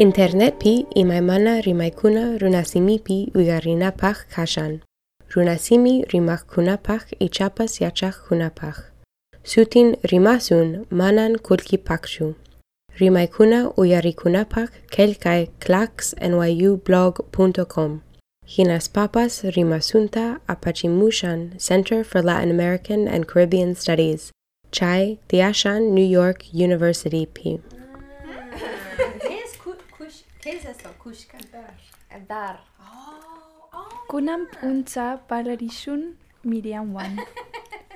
Internetpi imaymana rimaykuna runasimipi uygarinapaq kashan. Runasimi rimakkunapaq ichapas yachaqkunapaq. Sutin rimasun manan kulki kulkipaqchu. Rimaykuna uyarikunapaq kelkay clacksnyublog.com. Hinas papas rimasunta apachimushan Center for Latin American and Caribbean Studies. Chai Tiashan New York University P. Dar. Kunam untsa pararishun miriam wan.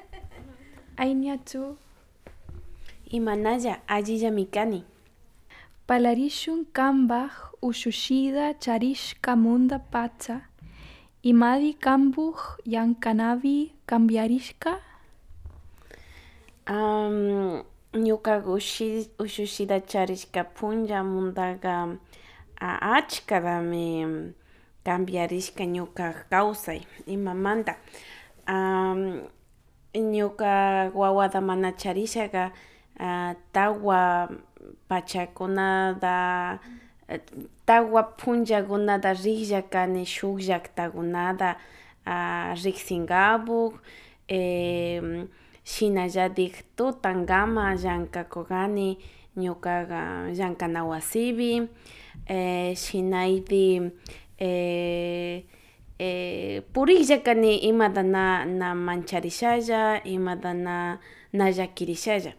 Ainia tu. Imanaya ajilla mikani. Palarishun kambaj usushida charish kamunda pacha Imadi kambuch yan kanavi kambiarishka. Um, ñuka ushi, ushushida charishka punlla mundaga a achkadami cambiarishka ñuka kawsay imamanta um, ñuka wawata mana charishaka uh, tawa pachakunata eh, tawa punllakunata rikllakani shuk llaktakunata uh, riksinkapuk eh, shinallatik tutankama llankakukani ñukaga llankana wasipi eh, shinaytik eh, eh, puriklakani imata na, na mancharishalla imata na, na llakirishalla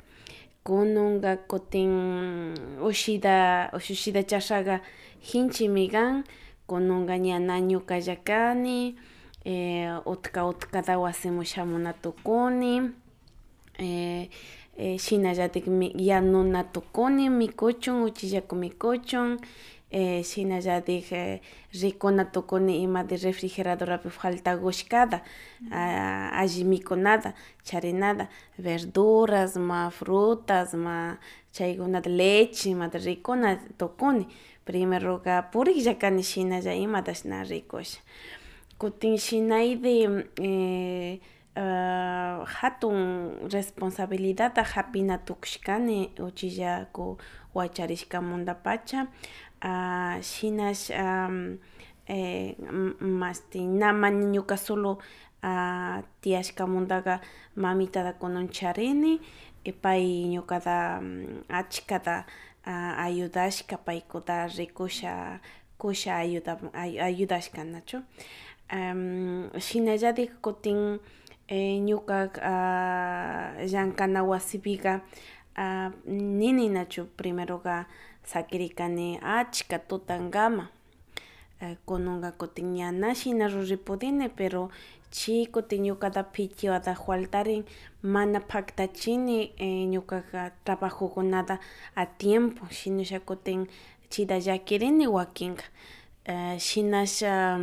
kununka kutin ushida ushushida chashaga hinchimi kan kununka ñana ñukalla kani eh, utka utkata wasimun shinallatik mi- yanuna tukuni mikuchun uchillaku mikuchun eh, shinallatik eh, rikuna tukuni imati refrigeradorapi faltakushkata ah, alli mikunata charinata verduras ma frutas ma chaykunata leche imata rikuna tukuni primeroka puriklla kani shinalla imatash na rikusha kutin shinaydi eh, ah, hatun responsabilidadta hapina tukushkani uchillaku wacharishka mundapacha ah, shinash am, eh, masti namani ñuka solo ah, tiyashkamantaka mamitata kunan charini y pay ñukata achkata ah, ayudashka paykuta rikusha kusha ayuda ay- ayudashkanachu. Um, shinallatik kutin eh, ñuka ah, llankana wasipika ah, nininachu primeroka sakirikani achka tutankama eh, kununka kutin ñana shina ruripudini pero chi kutin ñukata phichiwata faltarin mana paktachini eh, ñukaka trabajokunata a tiempo shinasha kutin chita llakirini wakinka. Eh, shinasha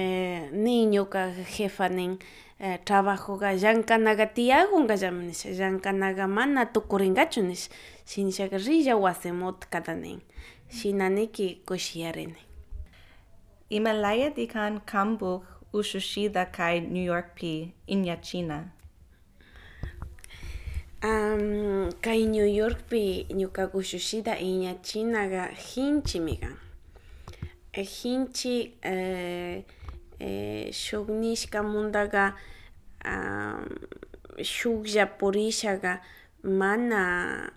eh, niño ka jefanin eh, trabajoga llankanaga tiyakunga llamanisa llankanaga mana tukurinkachu nish shinishaka rilla wasimota katanin shinaniki kushiyarini Himalaya dikan kambuk ushushida kai New York pi iñachina. Um, kai New York pi ñuka ushushida iñachinaga hinchi migan. Hinchi eh, shuk nishka mundaga um, shuklla purishaga mana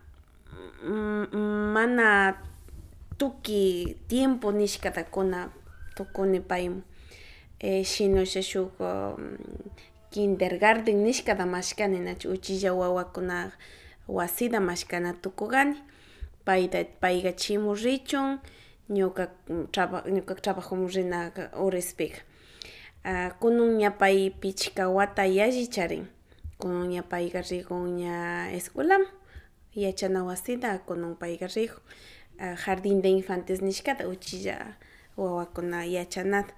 mana tuki tiempo nishkatakuna tukuni paymun. Eh, kindergarten nishkata mashkana tukugani. Payta payqa chimu richun ñuka ñuka uh, kunun ña pay pichka wata yalli charin kunun ña payqa rikun ña escuelaman yachana wasita kunun rikun uh, jardín de infantes nishkata uchilla wawakuna yachanata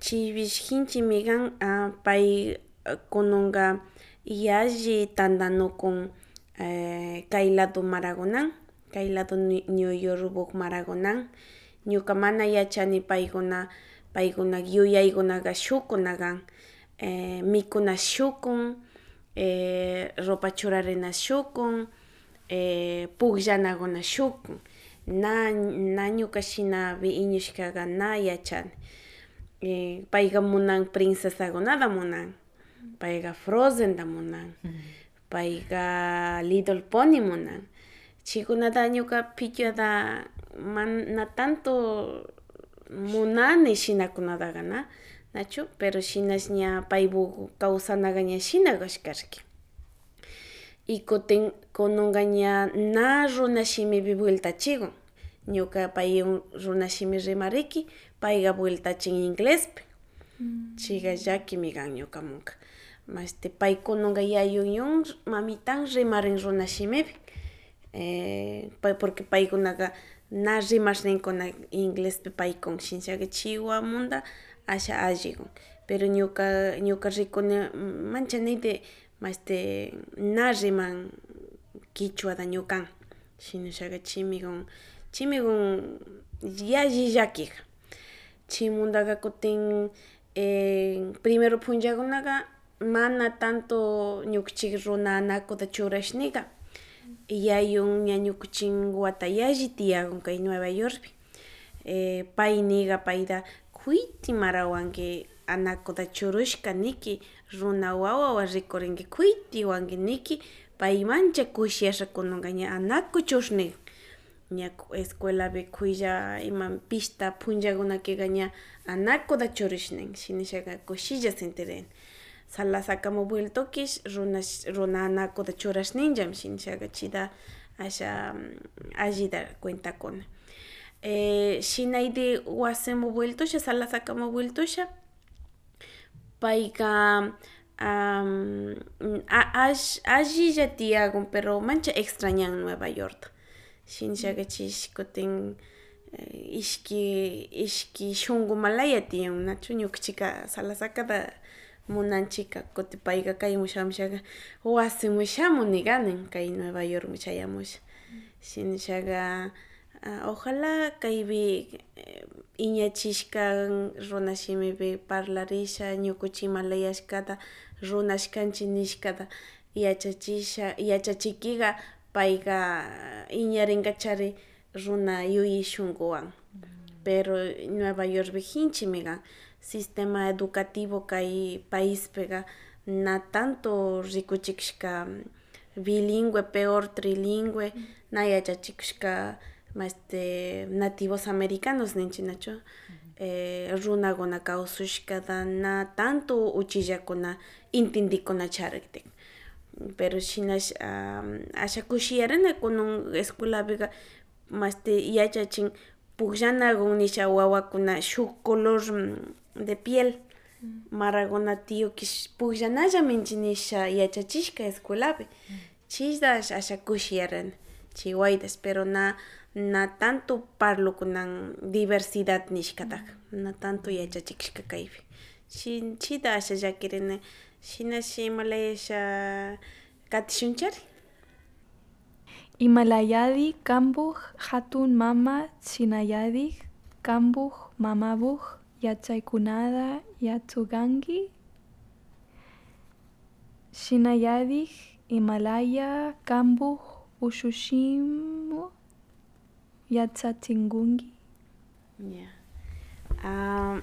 chipish hinchimi kan uh, pay uh, kununqa yalli tantanukun eh, kay lado marakunan kay lado New York marakunan ñuka mana yachani paykuna paykuna yuyaykunaqa shukkuna kan eh, mikuna shukun eh, ropa churarina shukun eh, pukllanakuna shukun na na ñuka shinapi iñushkaqa na yachani eh, payqa munan princesakunata munan payqa frozenta munan payqa little pony munan. Chaykunata ñuka pichuata mana tanto munani shinakunataqa na nachu pero shinash ña paypuk kawsanaqa ña shina kashkarka y kutin kununqa ña na runa shimipi vueltachikun ñuka pay runa shimi rimariki payqa vueltachin inglespi chayqa llakimi kan ñukamunqa mashti paykununqa yayuyun mamitan rimarin runa shimipi eh, porque paykunaqa na rimarninkuna inglespi paykun shinshaka chiwamunda asha allikun pero ñuka ñuka rikuni manchaniyta mashti na riman kichwata ñukan. Shinashaka chimikun chimikun yalli llakik chaymantaka kutin eh, primero punllakunaqa mana tanto ñukanchik runa anakuta churashnika yayun ña ñukanchik wata yalli tiyakun kay Nueva Yorkpi eh, pay niga payta kuyti marawanki anakuta churushka niki runa wawawan rikurinki kuyti wanki niki paymancha kushiyasha kunanka ña anakuy chushnik ña escuelapi kuylla ima pishta punllakunakiqa ña anakuta churishnin shinashaka kushilla sala sakamun vueltokish runa runa anakuta churashninllami shinashaka chita asha allita cuentakuna eh, shinayta wasimun vueltusha sala sakamun vueltusha payka um, allilla tiyakun pero mancha extrañan Nueva Yorkta shinashakachish kutin ishki ishki shunkumalaya tiyan nachu ñukanchika salasakata munanchika shamushaka wasimun shamun niganin kay Nueva Yorkmun chayamusha shinashaka ojalá kaypi iñachishka runa shimipi parlarisha ñukanchik imalayashkata runashkanchik nishkata yachachisha yachachikika payka iñarinkachari runa yuyay shunkuwan pero Nueva Yorkpi shinchimi kan sistema educativo kay paispiqa na tanto rikuchikushka bilingüe peor trilingüe na yachachikushka mashti nativos americanos ninchik nachu eh, runakuna kawsashkata na tanto uchillakuna intendikunacharik pero shinash um, asha kushiyarini kunan escuelapiqa mashti yachachin pukllanakun nisha wawakuna shuk color de piel. Marakuna tiyukish pukllanallaminchik nisha yachachishka escuelapi chishna asha kushiyarini chay waytash pero na na tanto parlukunan diversidad nishkataka na tanto yachachikushka kaypi chin chita asha llakirini shinash imalayasha katishunchari Imalayadi kanpuk hatun mama shinayadik kanpuk mamapuk yachaykunata yachunkanki shinayadik Himalaya kanpuk ushushimu yachachinkunki yeah. um,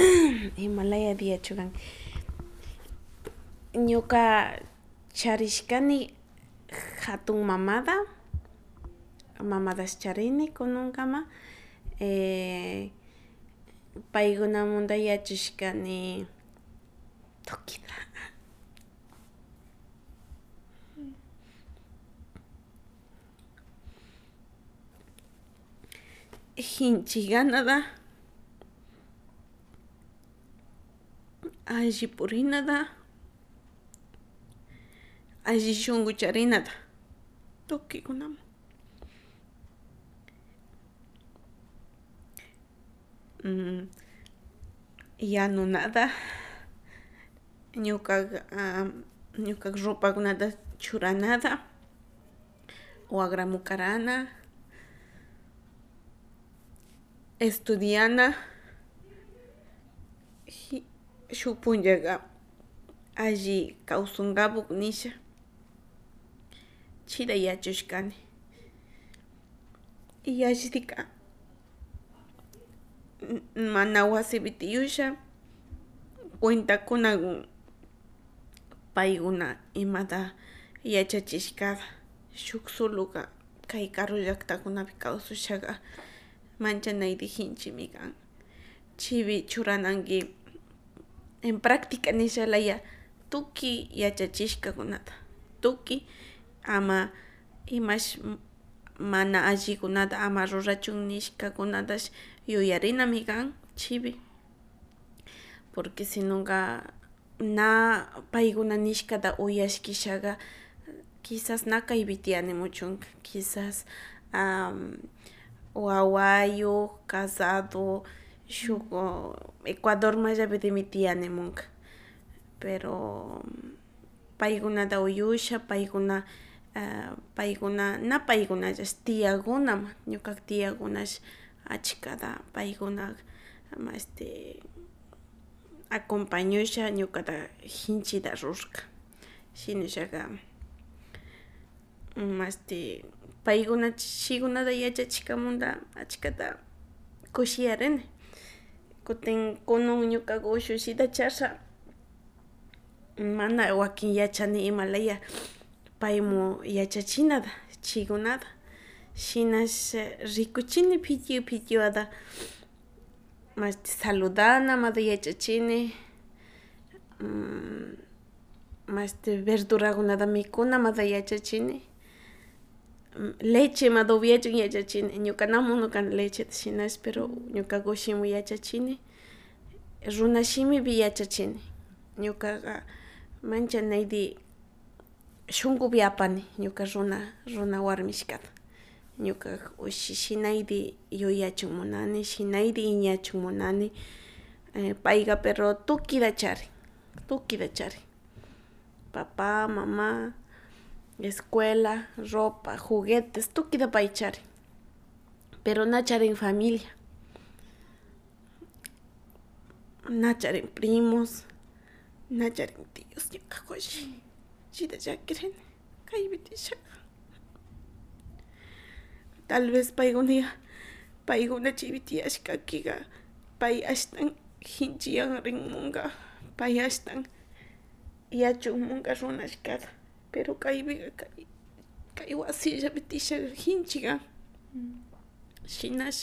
Himalaya yachunkanki ñuka charishkani hatun mamata mamatash charini kununkama eh, paikunamunta yachashkani tokina Hinchi ganada alli purinata alli shunkucharinata tokikunamun mm, yanunata ñuka um, ñuka rupakunata churanata wagramukarana estudiana. Shuk punllaqa alli kawsankapuk nisha. Chida yachushkani yashdika mana wasipi tiyusha cuentakunawan paykuna imata yachachishkata shuk suluka kay karu llaqtakunapi kawsashaka manchanayrijinchimi kan chiwi churananki en práctica nishalaya tukuy yachachishkakunata tukuy ama imash mana allikunata ama rurachun nishkakunatash yuyarinami kan chiwi porque sinonka na paykuna nishkata uyashkishaka quizas na kaypi tiyanimuchunka quizas wawayuq casado shuk Ecuador mayllapitimi tiyanimunka pero paykunata uyusha paykuna paykuna na paykunallash tiyakunaman ñuka tiyakunash achkata paykuna mashti acompañusha ñukata shinchita rurka shinashaka mashti paykuna chaykunata yachachishkamanta achkata kushiyarini kutin kunan ñuka ushushita charsha mana wakin yachani imalaya paymun yachachinata chaykunata shinash rikuchini pityu pityuwata mashti saludanamanta yachachini. Mashti verdurakunata mikunamanta yachachini. Lechemanta upyachun yachachini. Ñuka na munarkani lecheta shinash pero ñuka kushimun yachachini. Runa shimipi yachachini. Ñukaka manchanaydi shunkupi apani ñuka runa runa warmishkata ñuka ushi shinaydi yuyachun munani shinaydi iñachun munani payka pero tukita charin tukita charin papa mama escuela ropa juguetes tukita pay charin pero na charin familia. Na charin primos na charin tíos ñuka kushi chita llakirini kaypi tiyashaka tal vez paykuna paykuna chaypi tiyashkakika pay ashtan hinchiyan rinmunka pay ashtan yachunmunka runashkata pero kaypika kay kay wasillapi tiyashaka hinchi kan shinash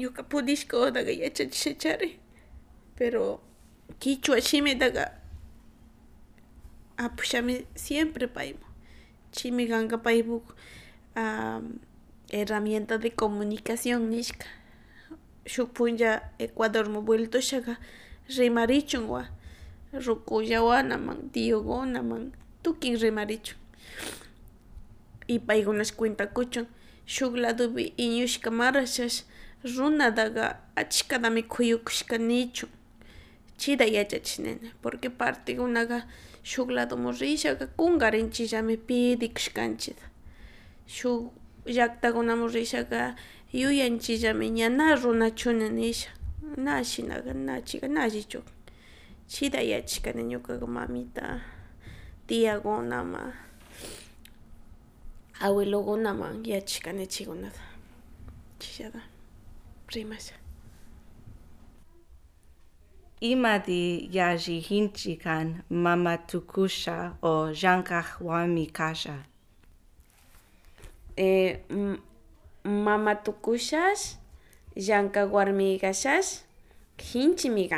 ñuka pudishka yachachishachari pero kichwa shimitaka apushami siempre paymun chaymi kanka paypuk herramienta de comunicación nishka. Shuk punlla Ecuadormun vueltushaka rimarichunwa rukullawanaman tiokunaman tukuy rimarichun y paykunash cuentakuchun shuk ladopi iñushka marashash runataka achkata mikhuyukushka nichun. Chayta yachachinini porque partekunaka shuk ladomun rishaka kungarinchikllami pidikushkanchik shuk llaktakunamun rishaka yuyanchikllami ña na runachuni nisha na shinaka na chayka na allichu kan chayta yachashkani ñukaka mamita tiakunaman abuelokunaman yachashkani chaykunata chayllata rimasha Imadi yallijinchik kan mama tukusha o llank'aq wami kasha eh, mama tukushash llank'aq warmi kashash hinchimi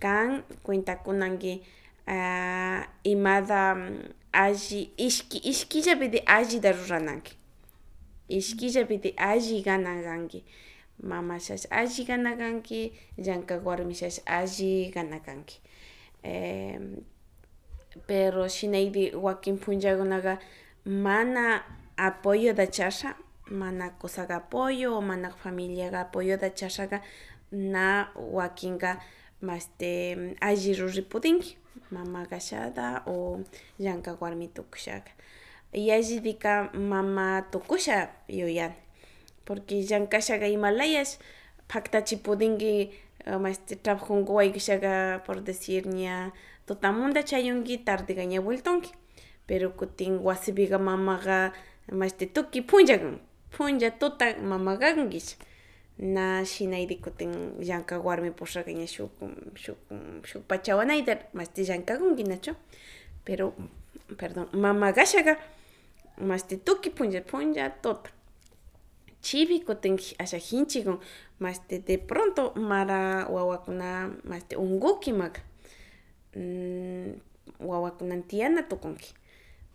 kan cuentakunanki uh, imata alli ishki ishkillapiti allita rurananki ishkillapiti alli gana kanki mamashash alli gana kanki llank'aq warmishash alli gana kanki eh, pero shinaydi wakin punllakunaka mana apoyota chasha mana kusaka apoyo o mana familiaga apoyota chashaka na wakinka mashti alli ruripudinki mama kashata o llank'aq warmi tukushaka. Yallitika mama tukusha yuyani porque llankashaka imalayash paktachipudinki mashti trabajonkuwaykashaka por decir ña tutamunta chayunki tardeka ña vueltonki pero kutin wasipiqa mamaqa mashti tuki punlla kan punlla tuta mama kankish na shinayri kutin llanka warmi pushaqa ña shuk shuk shuk pachawanayta mashti llankakunki nachu pero perdón mama kashaqa mashti tuki punlla punlla tuta chibi kutin asha hinchikun mashti de pronto mara wawakuna mashti unkukimaqa mm, wawakunan tiyana tukunki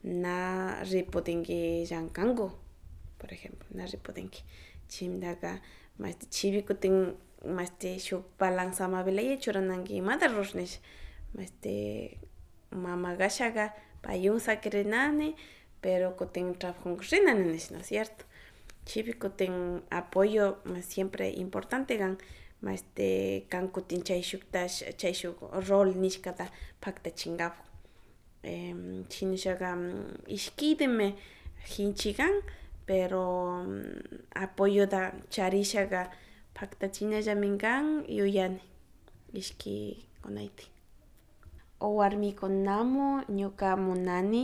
na riputinki llankanku por ejemplo na riputinki chimnaqa mashti chibi kutin mashti shuk balanzamapilaya churananki imata rurnish mashti mama kashaqa payunsaq rinani pero kutin trabajanku rinani nish no es cierto chibi kutin apoyo siempre importante kan mashti kan kutin chay shuktash chay shuk rol nishkata paktachinkapak um, chinishaqa ishkidinmi hinchikan pero apoyoda charishaqa paktachinallamin kan yuyani ishkikunayta warmikunamun ñuka munani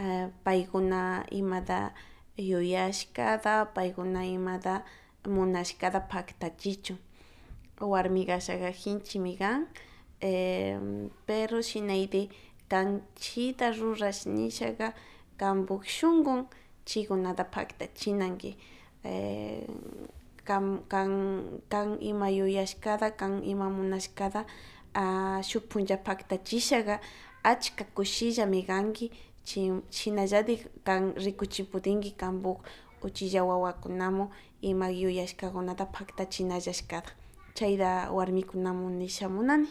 uh, paykuna imata yuyashkata paykuna imata munashkata paktachichun warmi kashaqa shinchimi kan eh, pero shinayri Kanchita rurashnishaka kanpukshunkun chaykunata paktachinanki eh, kan kan kan ima yuyashkata kan ima munashkata ah, shuk punlla paktachishaka achka kushillami kanki chin shinallatik kan rikuchiputinki kanpuk uchilla wawakunamun ima yuyashkakunata paktachinallashkata chayta warmikunamun nishamunani.